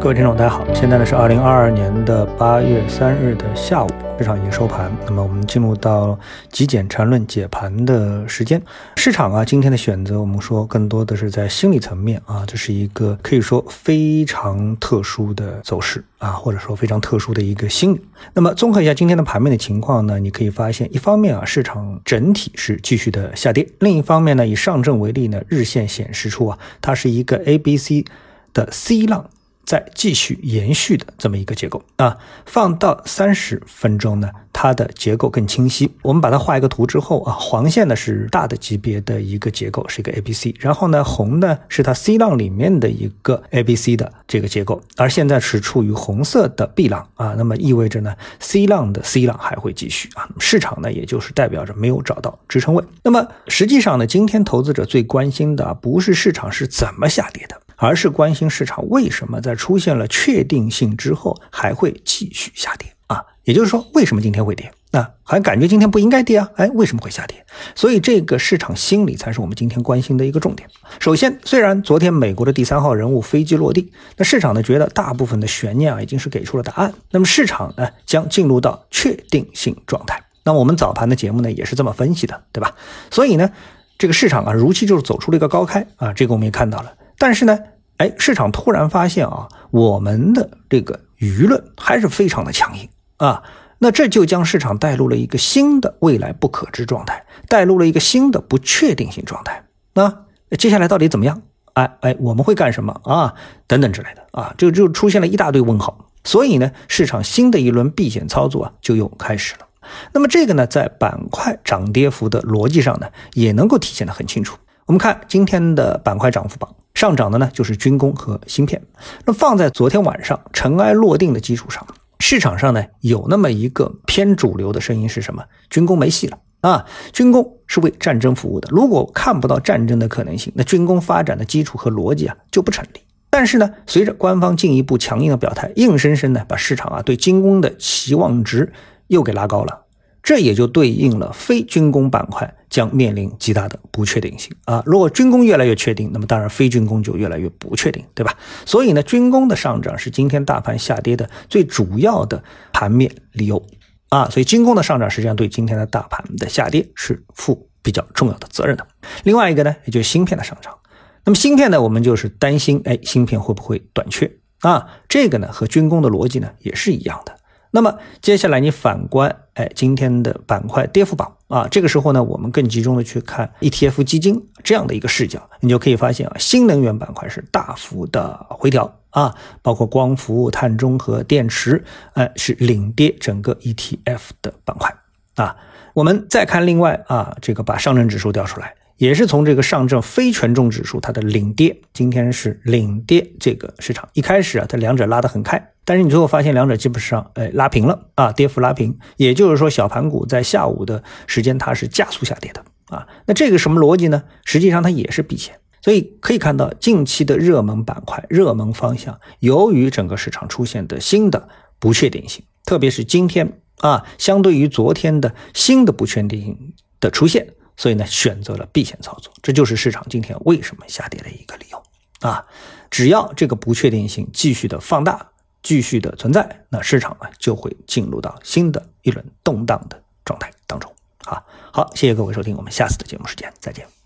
各位听众，大家好，现在呢是二零二二年的八月三日的下午，市场已经收盘。那么我们进入到极简缠论解盘的时间。市场啊，今天的选择，我们说更多的是在心理层面啊，这是一个可以说非常特殊的走势啊，或者说非常特殊的一个心理。那么综合一下今天的盘面的情况呢，你可以发现，一方面啊，市场整体是继续的下跌；另一方面呢，以上证为例呢，日线显示出啊，它是一个 A、B、C 的 C 浪。再继续延续的这么一个结构啊，放到三十分钟呢，它的结构更清晰。我们把它画一个图之后啊，黄线呢是大的级别的一个结构，是一个 A B C，然后呢红呢是它 C 浪里面的一个 A B C 的这个结构，而现在是处于红色的 B 浪啊，那么意味着呢 C 浪的 C 浪还会继续啊，市场呢也就是代表着没有找到支撑位。那么实际上呢，今天投资者最关心的不是市场是怎么下跌的。而是关心市场为什么在出现了确定性之后还会继续下跌啊？也就是说，为什么今天会跌？那还感觉今天不应该跌啊？哎，为什么会下跌？所以这个市场心理才是我们今天关心的一个重点。首先，虽然昨天美国的第三号人物飞机落地，那市场呢觉得大部分的悬念啊已经是给出了答案，那么市场呢将进入到确定性状态。那我们早盘的节目呢也是这么分析的，对吧？所以呢，这个市场啊如期就是走出了一个高开啊，这个我们也看到了。但是呢，哎，市场突然发现啊，我们的这个舆论还是非常的强硬啊，那这就将市场带入了一个新的未来不可知状态，带入了一个新的不确定性状态。那接下来到底怎么样？哎哎，我们会干什么啊？等等之类的啊，就就出现了一大堆问号。所以呢，市场新的一轮避险操作啊，就又开始了。那么这个呢，在板块涨跌幅的逻辑上呢，也能够体现的很清楚。我们看今天的板块涨幅榜。上涨的呢，就是军工和芯片。那放在昨天晚上尘埃落定的基础上，市场上呢有那么一个偏主流的声音是什么？军工没戏了啊！军工是为战争服务的，如果看不到战争的可能性，那军工发展的基础和逻辑啊就不成立。但是呢，随着官方进一步强硬的表态，硬生生的把市场啊对军工的期望值又给拉高了。这也就对应了非军工板块将面临极大的不确定性啊！如果军工越来越确定，那么当然非军工就越来越不确定，对吧？所以呢，军工的上涨是今天大盘下跌的最主要的盘面理由啊！所以军工的上涨实际上对今天的大盘的下跌是负比较重要的责任的。另外一个呢，也就是芯片的上涨。那么芯片呢，我们就是担心，哎，芯片会不会短缺啊？这个呢，和军工的逻辑呢也是一样的。那么接下来你反观，哎，今天的板块跌幅榜啊，这个时候呢，我们更集中的去看 ETF 基金这样的一个视角，你就可以发现啊，新能源板块是大幅的回调啊，包括光伏、碳中和、电池，哎，是领跌整个 ETF 的板块啊。我们再看另外啊，这个把上证指数调出来。也是从这个上证非权重指数它的领跌，今天是领跌这个市场。一开始啊，它两者拉得很开，但是你最后发现两者基本上哎拉平了啊，跌幅拉平。也就是说，小盘股在下午的时间它是加速下跌的啊。那这个什么逻辑呢？实际上它也是避险。所以可以看到，近期的热门板块、热门方向，由于整个市场出现的新的不确定性，特别是今天啊，相对于昨天的新的不确定性的出现。所以呢，选择了避险操作，这就是市场今天为什么下跌的一个理由啊！只要这个不确定性继续的放大，继续的存在，那市场啊就会进入到新的一轮动荡的状态当中啊！好，谢谢各位收听，我们下次的节目时间再见。